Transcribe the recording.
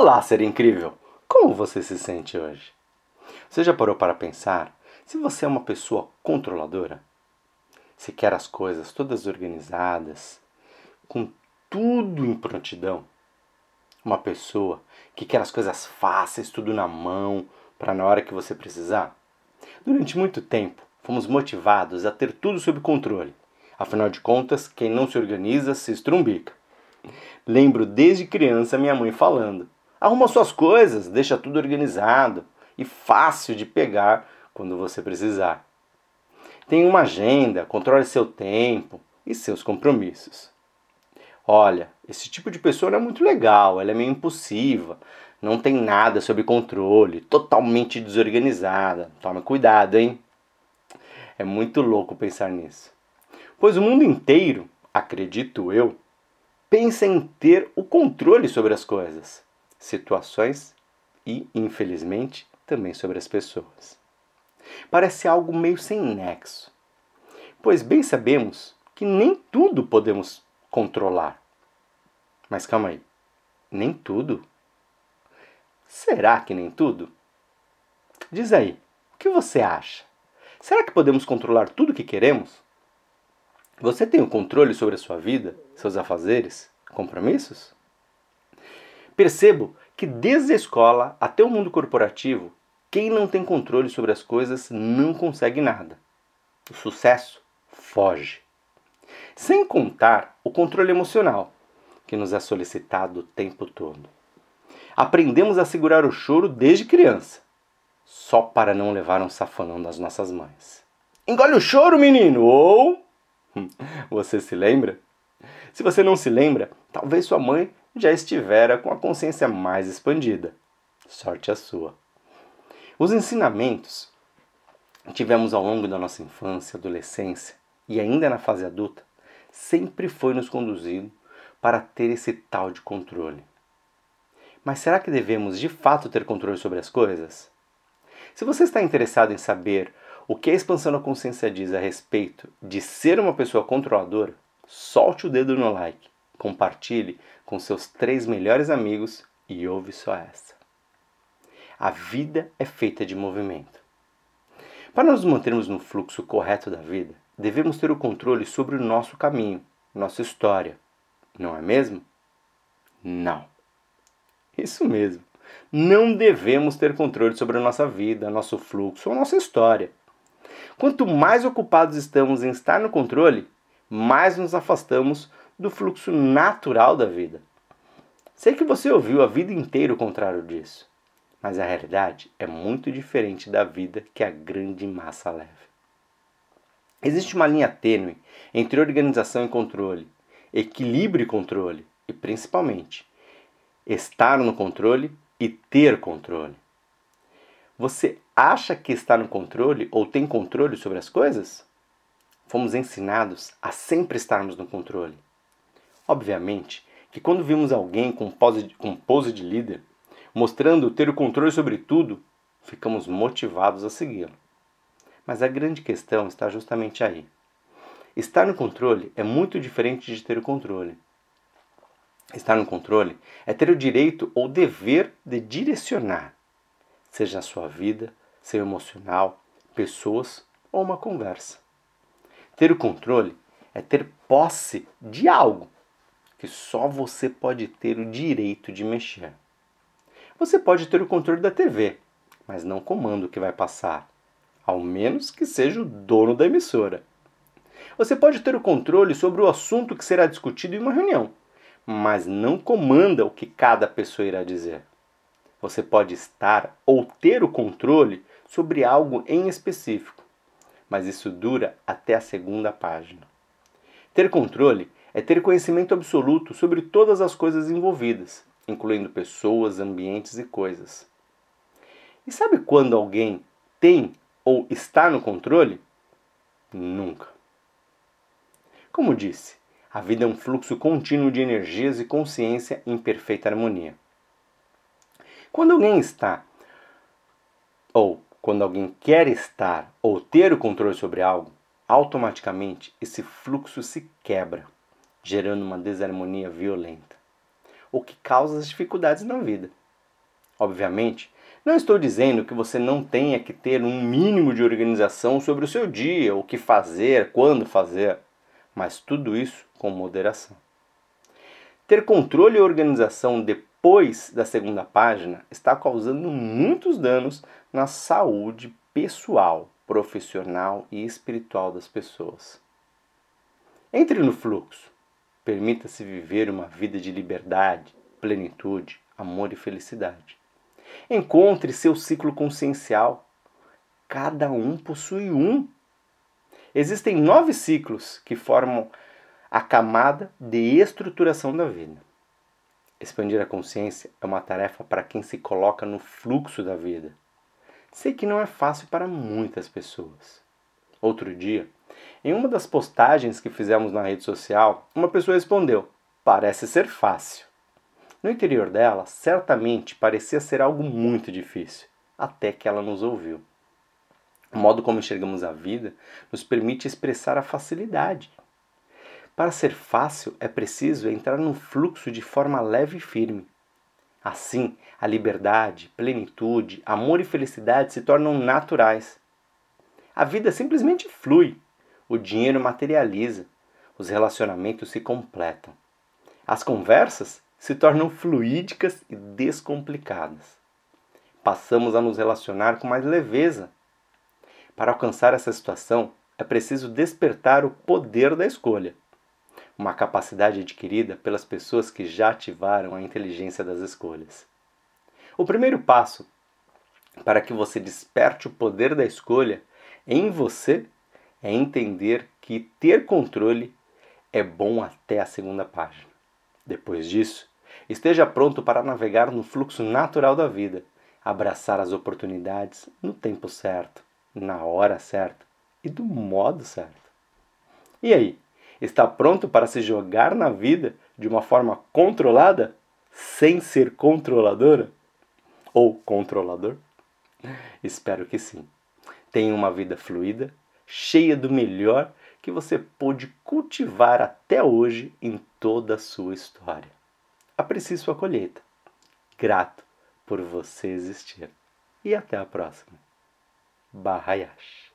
Olá, ser incrível! Como você se sente hoje? Você já parou para pensar se você é uma pessoa controladora? Se quer as coisas todas organizadas, com tudo em prontidão? Uma pessoa que quer as coisas fáceis, tudo na mão, para na hora que você precisar? Durante muito tempo, fomos motivados a ter tudo sob controle. Afinal de contas, quem não se organiza se estrumbica. Lembro desde criança minha mãe falando: Arruma suas coisas, deixa tudo organizado e fácil de pegar quando você precisar. Tenha uma agenda, controle seu tempo e seus compromissos. Olha, esse tipo de pessoa é muito legal, ela é meio impulsiva, não tem nada sob controle, totalmente desorganizada. Toma cuidado, hein? É muito louco pensar nisso. Pois o mundo inteiro, acredito eu, pensa em ter o controle sobre as coisas situações e, infelizmente, também sobre as pessoas. Parece algo meio sem nexo, pois bem sabemos que nem tudo podemos controlar. Mas calma aí, nem tudo? Será que nem tudo? Diz aí, o que você acha? Será que podemos controlar tudo o que queremos? Você tem o controle sobre a sua vida, seus afazeres, compromissos? Percebo que desde a escola até o mundo corporativo, quem não tem controle sobre as coisas não consegue nada. O sucesso foge. Sem contar o controle emocional, que nos é solicitado o tempo todo. Aprendemos a segurar o choro desde criança, só para não levar um safanão das nossas mães. Engole o choro, menino! Ou. Você se lembra? Se você não se lembra, talvez sua mãe já estivera com a consciência mais expandida. Sorte a sua. Os ensinamentos que tivemos ao longo da nossa infância, adolescência e ainda na fase adulta sempre foi nos conduzido para ter esse tal de controle. Mas será que devemos de fato ter controle sobre as coisas? Se você está interessado em saber o que a expansão da consciência diz a respeito de ser uma pessoa controladora, solte o dedo no like compartilhe com seus três melhores amigos e ouve só essa. A vida é feita de movimento. Para nos mantermos no fluxo correto da vida, devemos ter o controle sobre o nosso caminho, nossa história. Não é mesmo? Não. Isso mesmo. Não devemos ter controle sobre a nossa vida, nosso fluxo ou nossa história. Quanto mais ocupados estamos em estar no controle, mais nos afastamos do fluxo natural da vida. Sei que você ouviu a vida inteira o contrário disso, mas a realidade é muito diferente da vida que a grande massa leva. Existe uma linha tênue entre organização e controle, equilíbrio e controle, e principalmente estar no controle e ter controle. Você acha que está no controle ou tem controle sobre as coisas? Fomos ensinados a sempre estarmos no controle. Obviamente que quando vimos alguém com pose, com pose de líder, mostrando ter o controle sobre tudo, ficamos motivados a segui-lo. Mas a grande questão está justamente aí. Estar no controle é muito diferente de ter o controle. Estar no controle é ter o direito ou dever de direcionar, seja a sua vida, seu emocional, pessoas ou uma conversa. Ter o controle é ter posse de algo que só você pode ter o direito de mexer. Você pode ter o controle da TV, mas não comanda o que vai passar, ao menos que seja o dono da emissora. Você pode ter o controle sobre o assunto que será discutido em uma reunião, mas não comanda o que cada pessoa irá dizer. Você pode estar ou ter o controle sobre algo em específico, mas isso dura até a segunda página. Ter controle é ter conhecimento absoluto sobre todas as coisas envolvidas, incluindo pessoas, ambientes e coisas. E sabe quando alguém tem ou está no controle? Nunca. Como disse, a vida é um fluxo contínuo de energias e consciência em perfeita harmonia. Quando alguém está, ou quando alguém quer estar ou ter o controle sobre algo, automaticamente esse fluxo se quebra gerando uma desarmonia violenta, o que causa as dificuldades na vida, Obviamente, não estou dizendo que você não tenha que ter um mínimo de organização sobre o seu dia, o que fazer, quando fazer, mas tudo isso com moderação. Ter controle e organização depois da segunda página está causando muitos danos na saúde pessoal, profissional e espiritual das pessoas. Entre no fluxo. Permita-se viver uma vida de liberdade, plenitude, amor e felicidade. Encontre seu ciclo consciencial. Cada um possui um. Existem nove ciclos que formam a camada de estruturação da vida. Expandir a consciência é uma tarefa para quem se coloca no fluxo da vida. Sei que não é fácil para muitas pessoas. Outro dia, em uma das postagens que fizemos na rede social, uma pessoa respondeu: Parece ser fácil. No interior dela, certamente parecia ser algo muito difícil, até que ela nos ouviu. O modo como enxergamos a vida nos permite expressar a facilidade. Para ser fácil, é preciso entrar num fluxo de forma leve e firme. Assim, a liberdade, plenitude, amor e felicidade se tornam naturais. A vida simplesmente flui, o dinheiro materializa, os relacionamentos se completam. As conversas se tornam fluídicas e descomplicadas. Passamos a nos relacionar com mais leveza. Para alcançar essa situação, é preciso despertar o poder da escolha, uma capacidade adquirida pelas pessoas que já ativaram a inteligência das escolhas. O primeiro passo para que você desperte o poder da escolha em você é entender que ter controle é bom até a segunda página. Depois disso, esteja pronto para navegar no fluxo natural da vida, abraçar as oportunidades no tempo certo, na hora certa e do modo certo. E aí, está pronto para se jogar na vida de uma forma controlada, sem ser controladora? Ou controlador? Espero que sim. Tenha uma vida fluida, cheia do melhor que você pôde cultivar até hoje em toda a sua história. Aprecie sua colheita. Grato por você existir. E até a próxima. Bahayash.